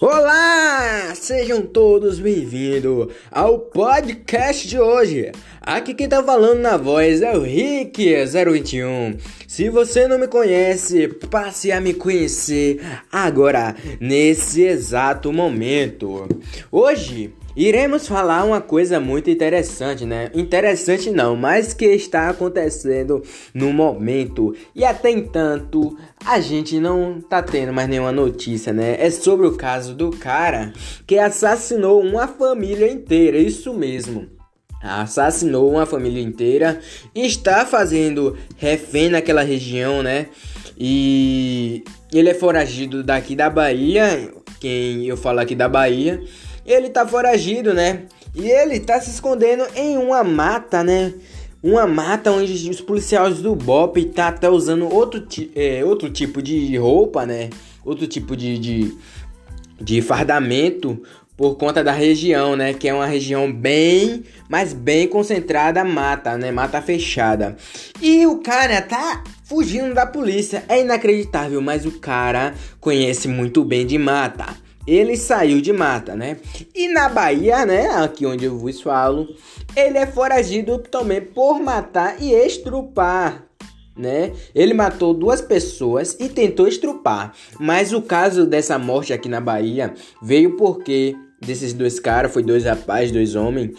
Olá! Sejam todos bem-vindos ao podcast de hoje. Aqui quem tá falando na voz é o Rick021. Se você não me conhece, passe a me conhecer agora, nesse exato momento. Hoje Iremos falar uma coisa muito interessante, né? Interessante não, mas que está acontecendo no momento. E até entanto, a gente não tá tendo mais nenhuma notícia, né? É sobre o caso do cara que assassinou uma família inteira, isso mesmo. Assassinou uma família inteira, está fazendo refém naquela região, né? E ele é foragido daqui da Bahia, quem eu falo aqui da Bahia ele tá foragido, né? E ele tá se escondendo em uma mata, né? Uma mata onde os policiais do BOP tá até usando outro, é, outro tipo de roupa, né? Outro tipo de, de, de fardamento por conta da região, né? Que é uma região bem, mas bem concentrada mata, né? Mata fechada. E o cara tá fugindo da polícia. É inacreditável, mas o cara conhece muito bem de mata ele saiu de mata, né? E na Bahia, né, aqui onde eu vos falo, ele é foragido também por matar e estrupar, né? Ele matou duas pessoas e tentou estrupar. Mas o caso dessa morte aqui na Bahia veio porque desses dois caras, foi dois rapazes, dois homens,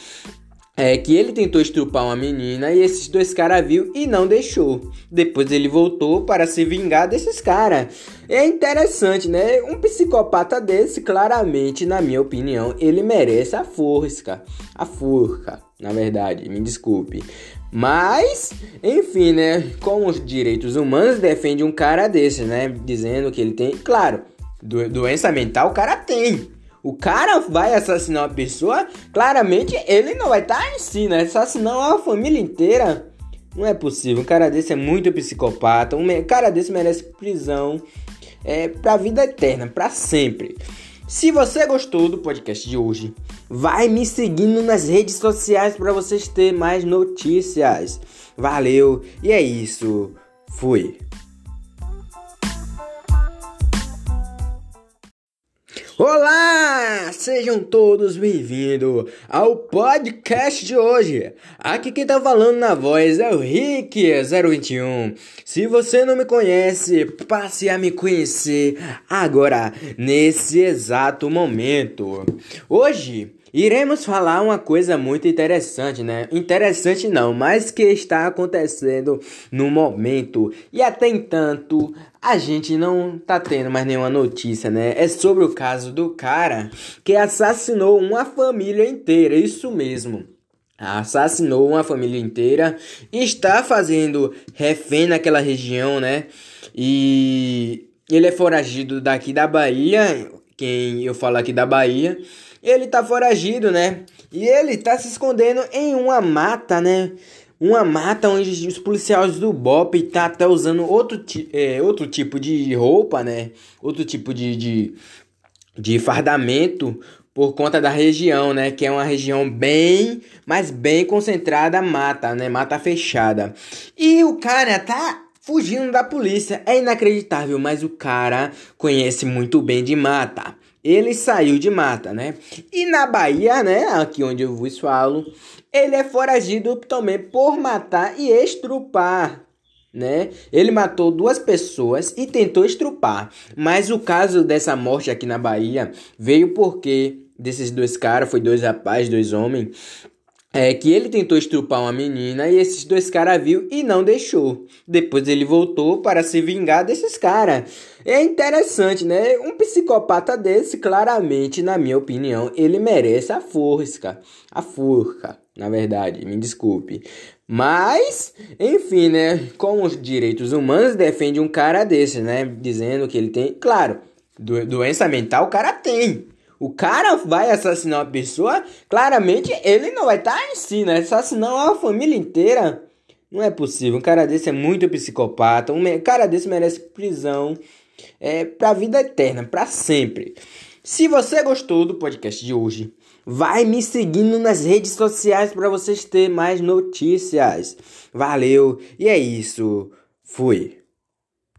é que ele tentou estrupar uma menina e esses dois caras viu e não deixou. Depois ele voltou para se vingar desses caras. É interessante, né? Um psicopata desse, claramente, na minha opinião, ele merece a forca. A forca, na verdade, me desculpe. Mas, enfim, né? Como os direitos humanos defende um cara desse, né? Dizendo que ele tem. Claro, do doença mental o cara tem o cara vai assassinar uma pessoa, claramente ele não vai estar tá em si, né? Assassinar uma família inteira. Não é possível. Um cara desse é muito psicopata. Um cara desse merece prisão é, pra vida eterna, pra sempre. Se você gostou do podcast de hoje, vai me seguindo nas redes sociais para vocês terem mais notícias. Valeu e é isso. Fui. Olá! Sejam todos bem-vindos ao podcast de hoje. Aqui quem tá falando na voz é o Rick021. Se você não me conhece, passe a me conhecer agora, nesse exato momento. Hoje Iremos falar uma coisa muito interessante, né? Interessante não, mas que está acontecendo no momento. E até entanto, a gente não tá tendo mais nenhuma notícia, né? É sobre o caso do cara que assassinou uma família inteira, isso mesmo. Assassinou uma família inteira, está fazendo refém naquela região, né? E ele é foragido daqui da Bahia, quem eu falo aqui da Bahia ele tá foragido, né? E ele tá se escondendo em uma mata, né? Uma mata onde os policiais do BOP tá até usando outro, é, outro tipo de roupa, né? Outro tipo de, de, de fardamento por conta da região, né? Que é uma região bem, mas bem concentrada mata, né? Mata fechada. E o cara tá fugindo da polícia. É inacreditável, mas o cara conhece muito bem de mata ele saiu de mata, né? E na Bahia, né, aqui onde eu vos falo, ele é foragido também por matar e estrupar, né? Ele matou duas pessoas e tentou estrupar. Mas o caso dessa morte aqui na Bahia veio porque desses dois caras, foi dois rapazes, dois homens, é que ele tentou estrupar uma menina e esses dois caras viu e não deixou. Depois ele voltou para se vingar desses caras. É interessante, né? Um psicopata desse, claramente, na minha opinião, ele merece a forca. A forca, na verdade, me desculpe. Mas, enfim, né? Como os direitos humanos defende um cara desse, né? Dizendo que ele tem. Claro, do doença mental o cara tem. O cara vai assassinar uma pessoa, claramente ele não vai estar tá em si, né? Assassinar uma família inteira. Não é possível. Um cara desse é muito psicopata. Um cara desse merece prisão é, pra vida eterna, para sempre. Se você gostou do podcast de hoje, vai me seguindo nas redes sociais para vocês terem mais notícias. Valeu e é isso. Fui.